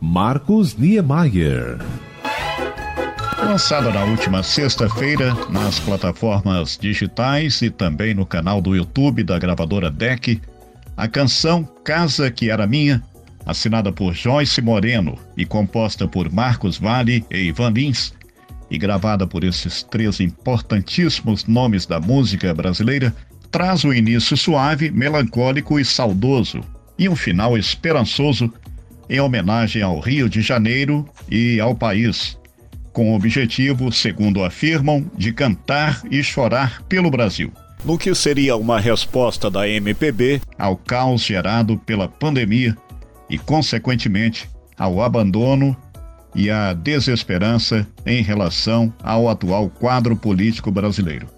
Marcos Niemeyer. Lançada na última sexta-feira nas plataformas digitais e também no canal do YouTube da gravadora DEC, a canção Casa que Era Minha, assinada por Joyce Moreno e composta por Marcos Vale e Ivan Lins, e gravada por esses três importantíssimos nomes da música brasileira, traz um início suave, melancólico e saudoso, e um final esperançoso em homenagem ao Rio de Janeiro e ao país, com o objetivo, segundo afirmam, de cantar e chorar pelo Brasil. No que seria uma resposta da MPB ao caos gerado pela pandemia e, consequentemente, ao abandono e à desesperança em relação ao atual quadro político brasileiro.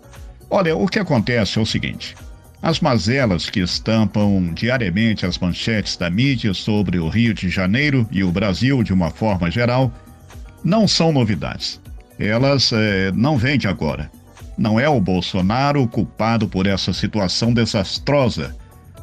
Olha, o que acontece é o seguinte: as mazelas que estampam diariamente as manchetes da mídia sobre o Rio de Janeiro e o Brasil de uma forma geral não são novidades. Elas é, não vêm de agora. Não é o Bolsonaro culpado por essa situação desastrosa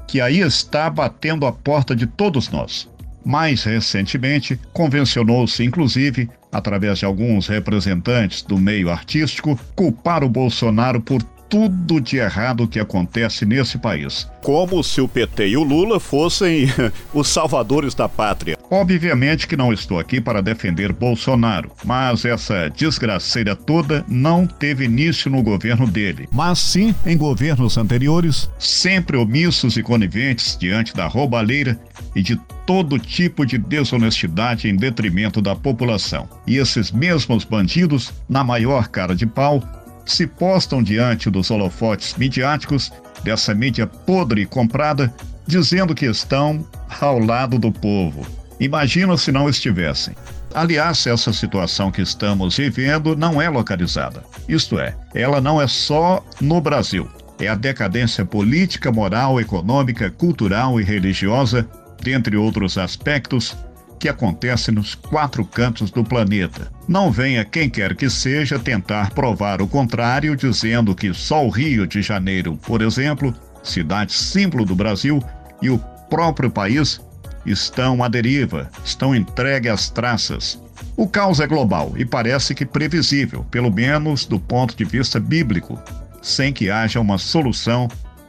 que aí está batendo a porta de todos nós. Mais recentemente, convencionou-se, inclusive, através de alguns representantes do meio artístico, culpar o Bolsonaro por tudo de errado que acontece nesse país. Como se o PT e o Lula fossem os salvadores da pátria. Obviamente que não estou aqui para defender Bolsonaro, mas essa desgraceira toda não teve início no governo dele, mas sim em governos anteriores, sempre omissos e coniventes diante da roubalheira e de todo tipo de desonestidade em detrimento da população. E esses mesmos bandidos, na maior cara de pau, se postam diante dos holofotes midiáticos dessa mídia podre e comprada, dizendo que estão ao lado do povo. Imagina se não estivessem. Aliás, essa situação que estamos vivendo não é localizada. Isto é, ela não é só no Brasil. É a decadência política, moral, econômica, cultural e religiosa, dentre outros aspectos, que acontece nos quatro cantos do planeta. Não venha quem quer que seja tentar provar o contrário, dizendo que só o Rio de Janeiro, por exemplo, cidade símbolo do Brasil, e o próprio país estão à deriva, estão entregues às traças. O caos é global e parece que previsível, pelo menos do ponto de vista bíblico, sem que haja uma solução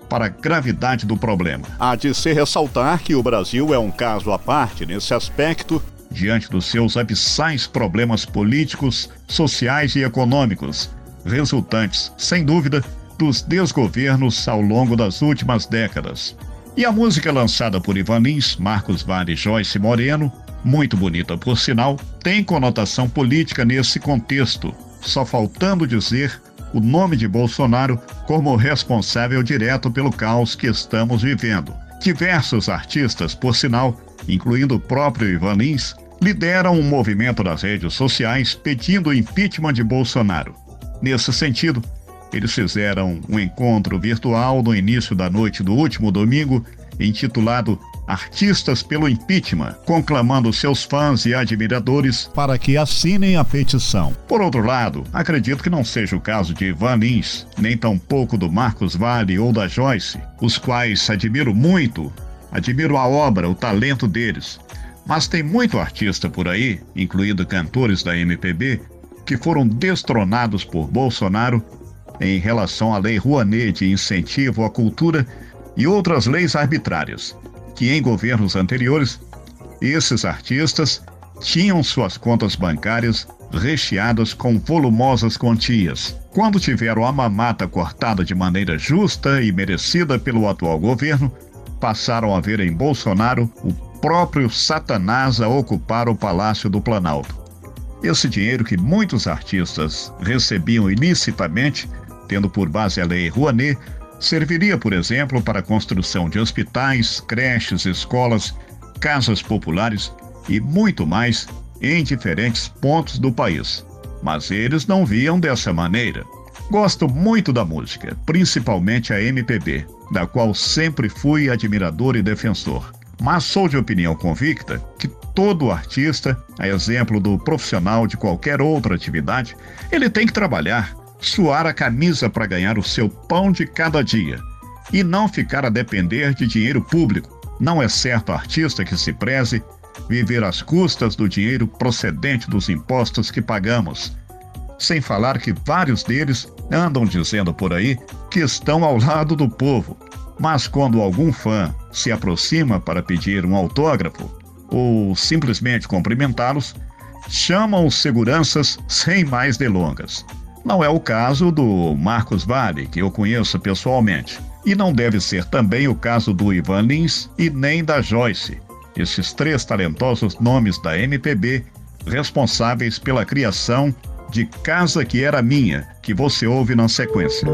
para a gravidade do problema. Há de se ressaltar que o Brasil é um caso à parte nesse aspecto, diante dos seus abissais problemas políticos, sociais e econômicos, resultantes, sem dúvida, dos desgovernos ao longo das últimas décadas. E a música lançada por Ivan Lins, Marcos Vale e Joyce Moreno, muito bonita por sinal, tem conotação política nesse contexto, só faltando dizer o nome de Bolsonaro como responsável direto pelo caos que estamos vivendo. Diversos artistas, por sinal, incluindo o próprio Ivan Lins, lideram um movimento nas redes sociais pedindo o impeachment de Bolsonaro. Nesse sentido, eles fizeram um encontro virtual no início da noite do último domingo, intitulado Artistas pelo Impeachment, conclamando seus fãs e admiradores para que assinem a petição. Por outro lado, acredito que não seja o caso de Ivan Lins, nem tampouco do Marcos Vale ou da Joyce, os quais admiro muito, admiro a obra, o talento deles. Mas tem muito artista por aí, incluindo cantores da MPB, que foram destronados por Bolsonaro em relação à Lei Rouanet de incentivo à cultura e outras leis arbitrárias que em governos anteriores, esses artistas tinham suas contas bancárias recheadas com volumosas quantias. Quando tiveram a mamata cortada de maneira justa e merecida pelo atual governo, passaram a ver em Bolsonaro o próprio Satanás a ocupar o Palácio do Planalto. Esse dinheiro que muitos artistas recebiam ilicitamente, tendo por base a lei Rouanet, Serviria, por exemplo, para a construção de hospitais, creches, escolas, casas populares e muito mais em diferentes pontos do país. Mas eles não viam dessa maneira. Gosto muito da música, principalmente a MPB, da qual sempre fui admirador e defensor. Mas sou de opinião convicta que todo artista, a exemplo do profissional de qualquer outra atividade, ele tem que trabalhar, suar a camisa para ganhar o seu pão de cada dia e não ficar a depender de dinheiro público. Não é certo artista que se preze viver às custas do dinheiro procedente dos impostos que pagamos. Sem falar que vários deles andam dizendo por aí que estão ao lado do povo. Mas quando algum fã se aproxima para pedir um autógrafo ou simplesmente cumprimentá-los, chamam os seguranças sem mais delongas. Não é o caso do Marcos Vale, que eu conheço pessoalmente. E não deve ser também o caso do Ivan Lins e nem da Joyce, esses três talentosos nomes da MPB responsáveis pela criação de Casa que Era Minha, que você ouve na sequência.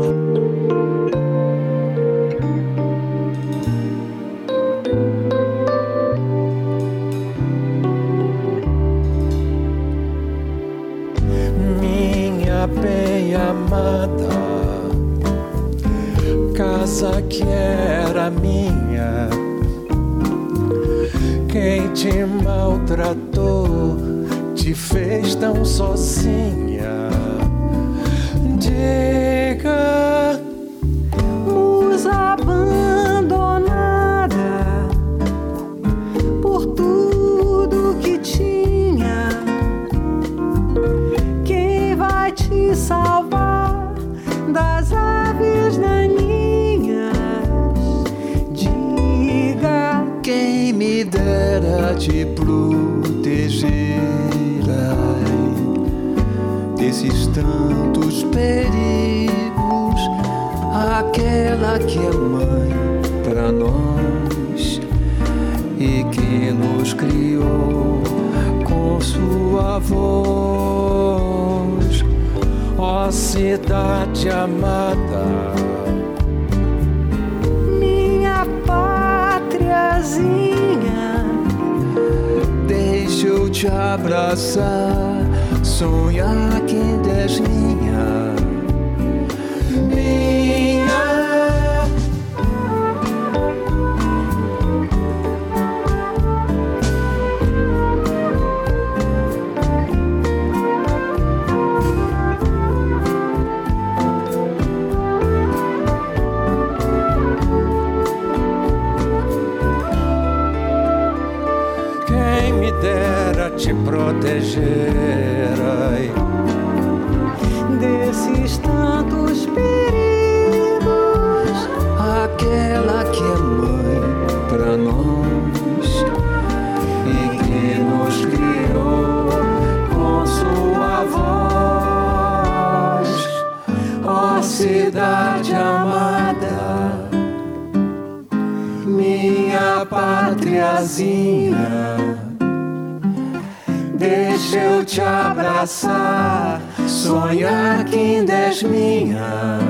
Casa que era minha, quem te maltratou te fez tão sozinha. Diga, nos abandonada por tudo que tinha. Quem vai te salvar das dera te proteger desses tantos perigos, aquela que é mãe para nós e que nos criou com sua voz, ó cidade amada. minha pátriazinha, te abraçar, sonhar que ainda para nós e que nos criou com sua voz, ó cidade amada, minha pátriazinha. Deixa eu te abraçar, sonhar que minha minha,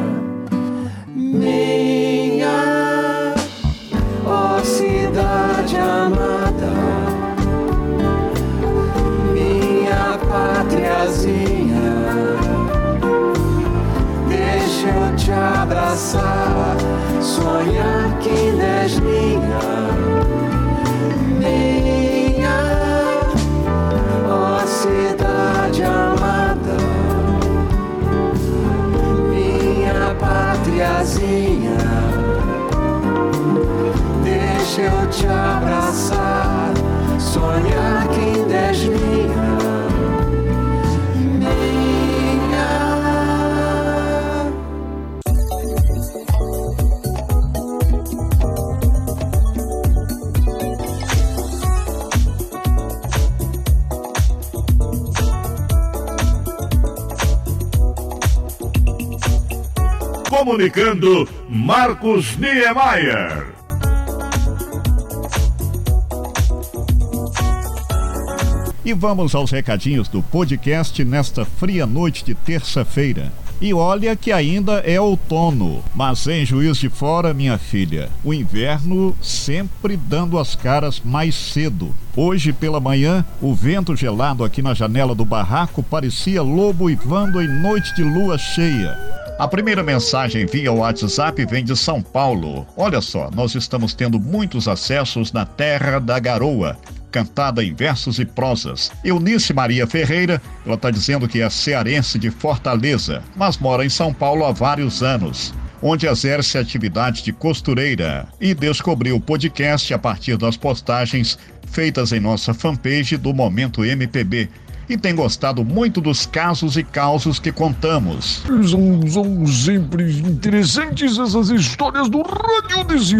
abraçar, sonhar que és minha, minha, ó cidade amada minha pátriazinha. Deixa eu te abraçar, sonhar que és. Minha. Comunicando Marcos Niemeyer. E vamos aos recadinhos do podcast nesta fria noite de terça-feira. E olha que ainda é outono, mas em Juiz de Fora, minha filha, o inverno sempre dando as caras mais cedo. Hoje pela manhã, o vento gelado aqui na janela do barraco parecia lobo ivando em noite de lua cheia. A primeira mensagem via WhatsApp vem de São Paulo. Olha só, nós estamos tendo muitos acessos na Terra da Garoa, cantada em versos e prosas. Eunice Maria Ferreira, ela está dizendo que é cearense de Fortaleza, mas mora em São Paulo há vários anos. Onde exerce atividade de costureira e descobriu o podcast a partir das postagens feitas em nossa fanpage do Momento MPB e tem gostado muito dos casos e causos que contamos. São, são sempre interessantes essas histórias do rádio desse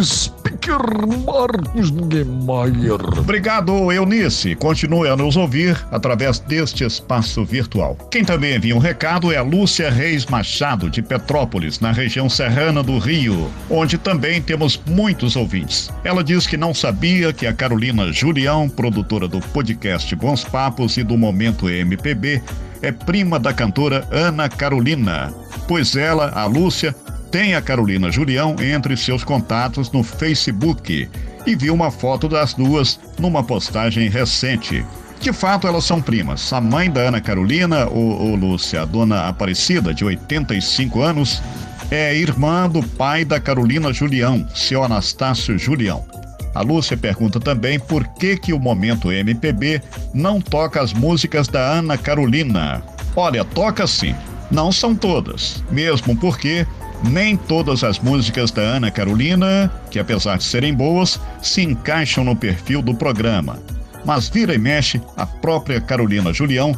speaker Marcos Niemeyer. Obrigado, Eunice. Continue a nos ouvir através deste espaço virtual. Quem também envia um recado é a Lúcia Reis Machado, de Petrópolis, na região serrana do Rio, onde também temos muitos ouvintes. Ela diz que não sabia que a Carolina Julião, produtora do podcast Bons Papos e do Momento MPB, é prima da cantora Ana Carolina, pois ela, a Lúcia, tem a Carolina Julião entre seus contatos no Facebook e viu uma foto das duas numa postagem recente. De fato, elas são primas. A mãe da Ana Carolina, o, o Lúcia, a dona Aparecida, de 85 anos, é irmã do pai da Carolina Julião, seu Anastácio Julião. A Lúcia pergunta também por que que o Momento MPB não toca as músicas da Ana Carolina. Olha, toca sim. Não são todas, mesmo porque nem todas as músicas da Ana Carolina, que apesar de serem boas, se encaixam no perfil do programa. Mas vira e mexe, a própria Carolina Julião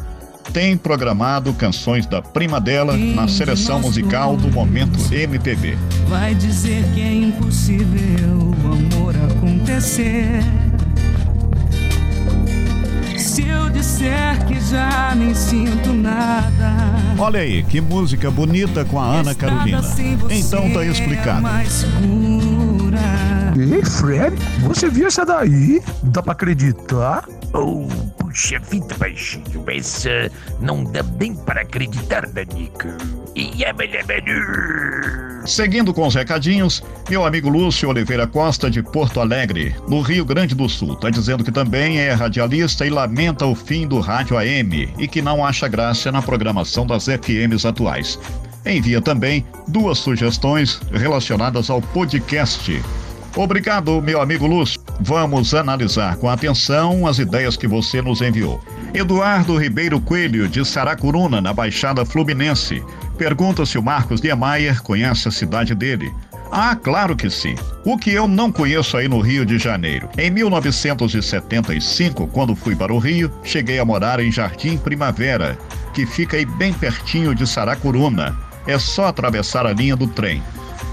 tem programado canções da prima dela na seleção musical do Momento MPB. Vai dizer que é impossível o amor acontecer. Se eu disser que já nem sinto nada. Olha aí, que música bonita com a Ana Carolina. Então tá explicado. Ei, Fred, você viu essa daí? Dá pra acreditar? Oh, puxa vida, baixinho, mas uh, não dá bem para acreditar, Danico. Seguindo com os recadinhos, meu amigo Lúcio Oliveira Costa, de Porto Alegre, no Rio Grande do Sul, está dizendo que também é radialista e lamenta o fim do rádio AM e que não acha graça na programação das FMs atuais. Envia também duas sugestões relacionadas ao podcast. Obrigado, meu amigo Lúcio. Vamos analisar com atenção as ideias que você nos enviou. Eduardo Ribeiro Coelho, de Saracuruna, na Baixada Fluminense, pergunta se o Marcos Niemeyer conhece a cidade dele. Ah, claro que sim. O que eu não conheço aí no Rio de Janeiro. Em 1975, quando fui para o Rio, cheguei a morar em Jardim Primavera, que fica aí bem pertinho de Saracuruna. É só atravessar a linha do trem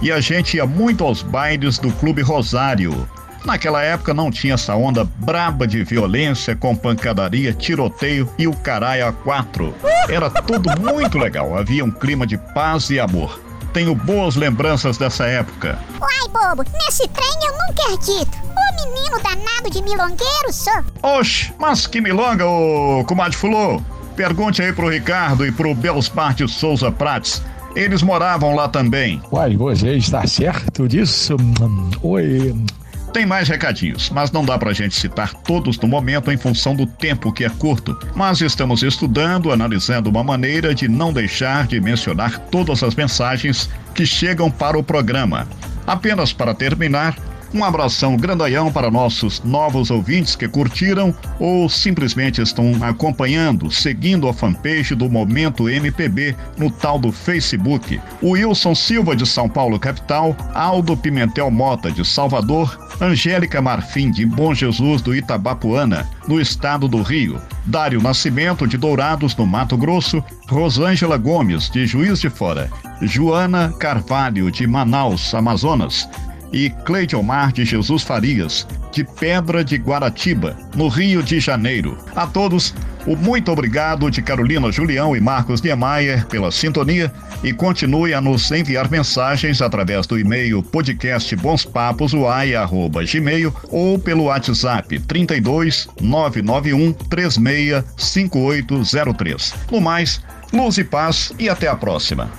e a gente ia muito aos bailes do Clube Rosário. Naquela época não tinha essa onda braba de violência com pancadaria, tiroteio e o caralho a quatro. Era tudo muito legal, havia um clima de paz e amor. Tenho boas lembranças dessa época. Uai, bobo, nesse trem eu nunca acredito. Ô menino danado de milongueiro, só. Oxe, mas que milonga, ô comadre Fulô. Pergunte aí pro Ricardo e pro Belspar de Souza Prates eles moravam lá também. Uai, você está certo disso? Oi. Tem mais recadinhos, mas não dá pra gente citar todos no momento em função do tempo que é curto. Mas estamos estudando, analisando uma maneira de não deixar de mencionar todas as mensagens que chegam para o programa. Apenas para terminar, um abração grandaião para nossos novos ouvintes que curtiram ou simplesmente estão acompanhando, seguindo a fanpage do Momento MPB no tal do Facebook. Wilson Silva de São Paulo capital, Aldo Pimentel Mota de Salvador, Angélica Marfim de Bom Jesus do Itabapuana, no estado do Rio, Dário Nascimento de Dourados no Mato Grosso, Rosângela Gomes de Juiz de Fora, Joana Carvalho de Manaus, Amazonas, e Cleidomar de Jesus Farias, de Pedra de Guaratiba, no Rio de Janeiro. A todos, o muito obrigado de Carolina Julião e Marcos Niemeyer pela sintonia e continue a nos enviar mensagens através do e-mail podcastbonspapos@gmail ou pelo WhatsApp 32 991 36 5803. No mais, luz e paz e até a próxima.